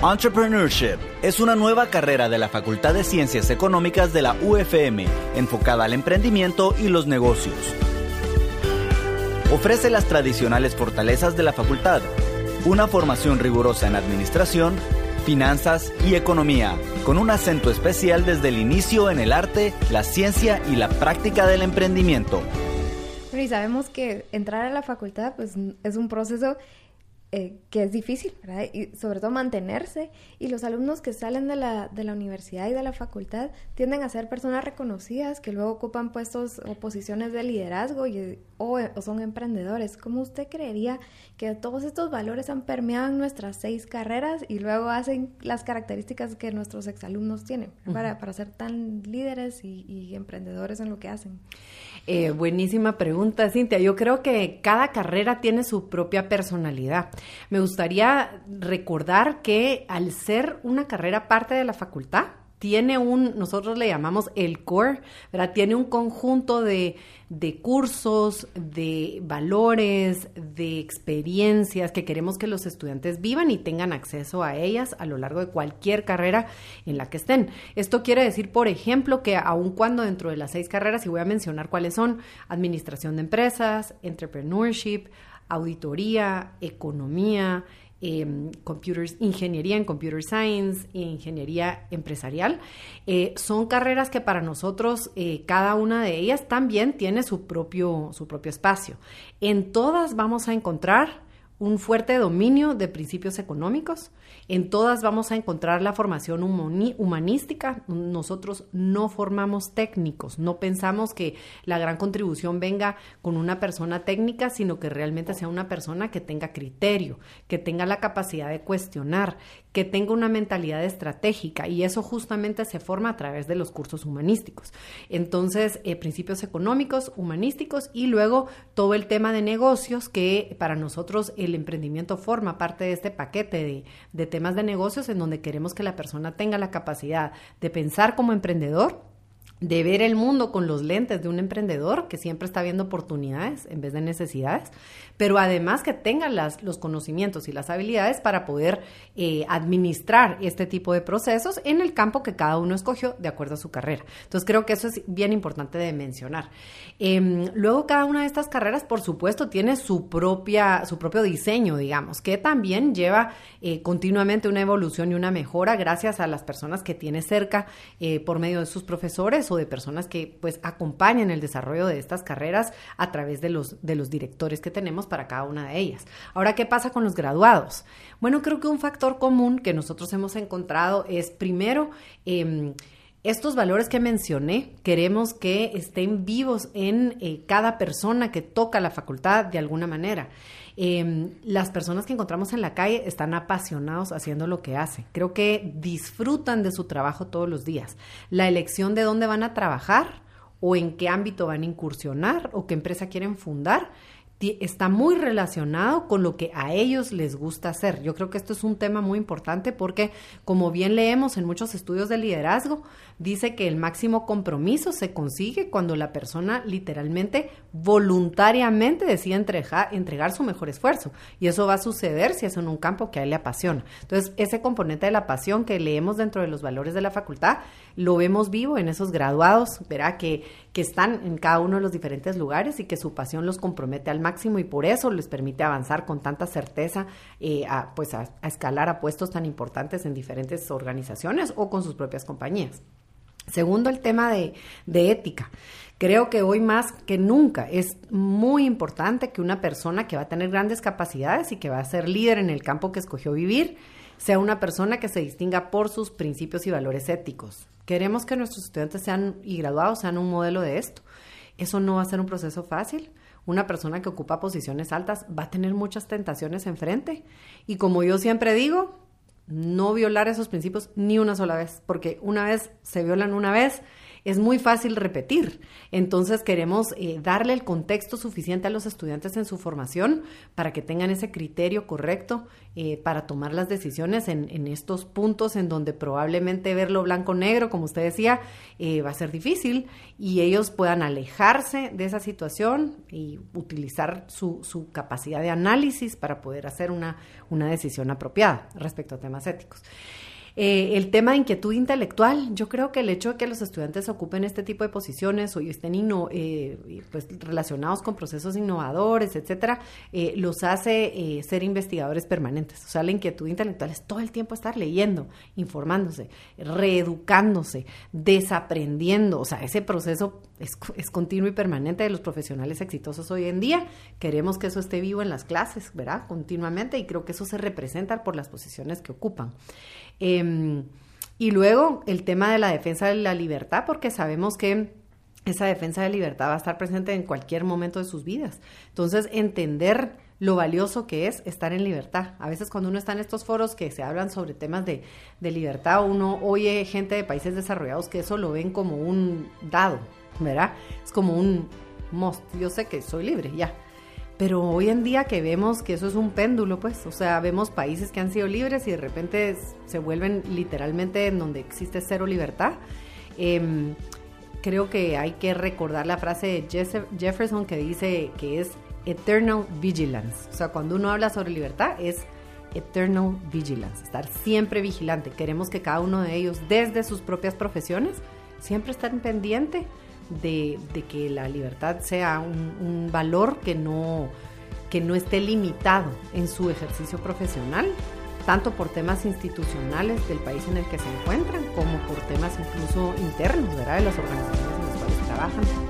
Entrepreneurship es una nueva carrera de la Facultad de Ciencias Económicas de la UFM, enfocada al emprendimiento y los negocios. Ofrece las tradicionales fortalezas de la facultad, una formación rigurosa en administración, finanzas y economía, con un acento especial desde el inicio en el arte, la ciencia y la práctica del emprendimiento. y sabemos que entrar a la facultad pues, es un proceso eh, que es difícil, ¿verdad? Y sobre todo mantenerse. Y los alumnos que salen de la, de la universidad y de la facultad tienden a ser personas reconocidas que luego ocupan puestos o posiciones de liderazgo y, o, son emprendedores. ¿Cómo usted creería que todos estos valores han permeado en nuestras seis carreras y luego hacen las características que nuestros exalumnos tienen para, para ser tan líderes y, y emprendedores en lo que hacen? Eh, buenísima pregunta, Cintia. Yo creo que cada carrera tiene su propia personalidad. Me gustaría recordar que al ser una carrera parte de la facultad, tiene un, nosotros le llamamos el core. Tiene un conjunto de, de, cursos, de valores, de experiencias que queremos que los estudiantes vivan y tengan acceso a ellas a lo largo de cualquier carrera en la que estén. Esto quiere decir, por ejemplo, que aun cuando dentro de las seis carreras, y voy a mencionar cuáles son, administración de empresas, entrepreneurship, auditoría, economía, eh, computers, ingeniería en computer science ingeniería empresarial. Eh, son carreras que para nosotros, eh, cada una de ellas también tiene su propio, su propio espacio. En todas vamos a encontrar un fuerte dominio de principios económicos. En todas vamos a encontrar la formación humanística. Nosotros no formamos técnicos, no pensamos que la gran contribución venga con una persona técnica, sino que realmente sea una persona que tenga criterio, que tenga la capacidad de cuestionar, que tenga una mentalidad estratégica y eso justamente se forma a través de los cursos humanísticos. Entonces, eh, principios económicos, humanísticos y luego todo el tema de negocios que para nosotros el emprendimiento forma parte de este paquete de, de temas de negocios en donde queremos que la persona tenga la capacidad de pensar como emprendedor de ver el mundo con los lentes de un emprendedor que siempre está viendo oportunidades en vez de necesidades, pero además que tenga las, los conocimientos y las habilidades para poder eh, administrar este tipo de procesos en el campo que cada uno escogió de acuerdo a su carrera. Entonces creo que eso es bien importante de mencionar. Em, luego cada una de estas carreras, por supuesto, tiene su propia, su propio diseño, digamos, que también lleva eh, continuamente una evolución y una mejora gracias a las personas que tiene cerca eh, por medio de sus profesores o de personas que pues acompañan el desarrollo de estas carreras a través de los, de los directores que tenemos para cada una de ellas. Ahora, ¿qué pasa con los graduados? Bueno, creo que un factor común que nosotros hemos encontrado es primero... Em, estos valores que mencioné, queremos que estén vivos en eh, cada persona que toca la facultad de alguna manera. Em, las personas que encontramos en la calle están apasionados haciendo lo que hacen. Creo que disfrutan de su trabajo todos los días. La elección de dónde van a trabajar o en qué ámbito van a incursionar o qué empresa quieren fundar está muy relacionado con lo que a ellos les gusta hacer. Yo creo que esto es un tema muy importante porque, como bien leemos en muchos estudios de liderazgo, dice que el máximo compromiso se consigue cuando la persona literalmente voluntariamente decide entregar, su mejor esfuerzo. Y eso va a suceder si es en un campo que a él le apasiona. Entonces, ese componente de la pasión que leemos dentro de los valores de la facultad, lo vemos vivo en esos graduados, verá que, que están en cada uno de los diferentes lugares y que su pasión los compromete al máximo y por eso les permite avanzar con tanta certeza eh, a, pues a escalar a puestos tan importantes en diferentes organizaciones o con sus propias compañías. Segundo, el tema de, ética. Creo que hoy más que nunca es muy importante que una persona que va a tener grandes capacidades y que va a ser líder en el campo que escogió vivir sea una persona que se distinga por sus principios y valores éticos. Queremos que nuestros estudiantes sean y graduados sean un modelo de esto. Eso no va a ser un proceso fácil. Una persona que ocupa posiciones altas va a tener muchas tentaciones enfrente. Y como yo siempre digo, no violar esos principios ni una sola vez, porque una vez se violan una vez, es muy fácil repetir. Entonces queremos eh, darle el contexto suficiente a los estudiantes en su formación para que tengan ese criterio correcto eh, para tomar las decisiones en, estos puntos en donde probablemente verlo blanco-negro, como usted decía, eh, va a ser difícil y ellos puedan alejarse de esa situación y utilizar su, su capacidad de análisis para poder hacer una, una decisión apropiada respecto a temas éticos. Eh, el tema de inquietud intelectual, yo creo que el hecho de que los estudiantes ocupen este tipo de posiciones o estén eh, pues, relacionados con procesos innovadores, etcétera, eh, los hace ser investigadores permanentes. O sea, la inquietud intelectual es todo el tiempo estar leyendo, informándose, reeducándose, desaprendiendo. O sea, ese proceso es, es continuo y permanente de los profesionales exitosos hoy en día. Queremos que eso esté vivo en las clases, ¿verdad? Continuamente y creo que eso se representa por las posiciones que ocupan. Em, y luego el tema de la defensa de la libertad, porque sabemos que esa defensa de libertad va a estar presente en cualquier momento de sus vidas. Entonces, entender lo valioso que es estar en libertad. A veces cuando uno está en estos foros que se hablan sobre temas de, de libertad, uno oye gente de países desarrollados que eso lo ven como un dado, ¿verdad? Es como un must. Yo sé que soy libre, ya. Pero hoy en día que vemos que eso es un péndulo, pues, o sea, vemos países que han sido libres y de repente se vuelven literalmente en donde existe cero libertad. Em, creo que hay que recordar la frase de Jefferson que dice que es eternal vigilance. O sea, cuando uno habla sobre libertad es eternal vigilance, estar siempre vigilante. Queremos que cada uno de ellos, desde sus propias profesiones, siempre estén pendiente de, que la libertad sea un, valor que no, que no esté limitado en su ejercicio profesional, tanto por temas institucionales del país en el que se encuentran, como por temas incluso internos. De las organizaciones en las cuales trabajan.